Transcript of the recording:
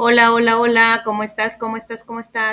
Hola, hola, hola, ¿cómo estás? ¿Cómo estás? ¿Cómo estás?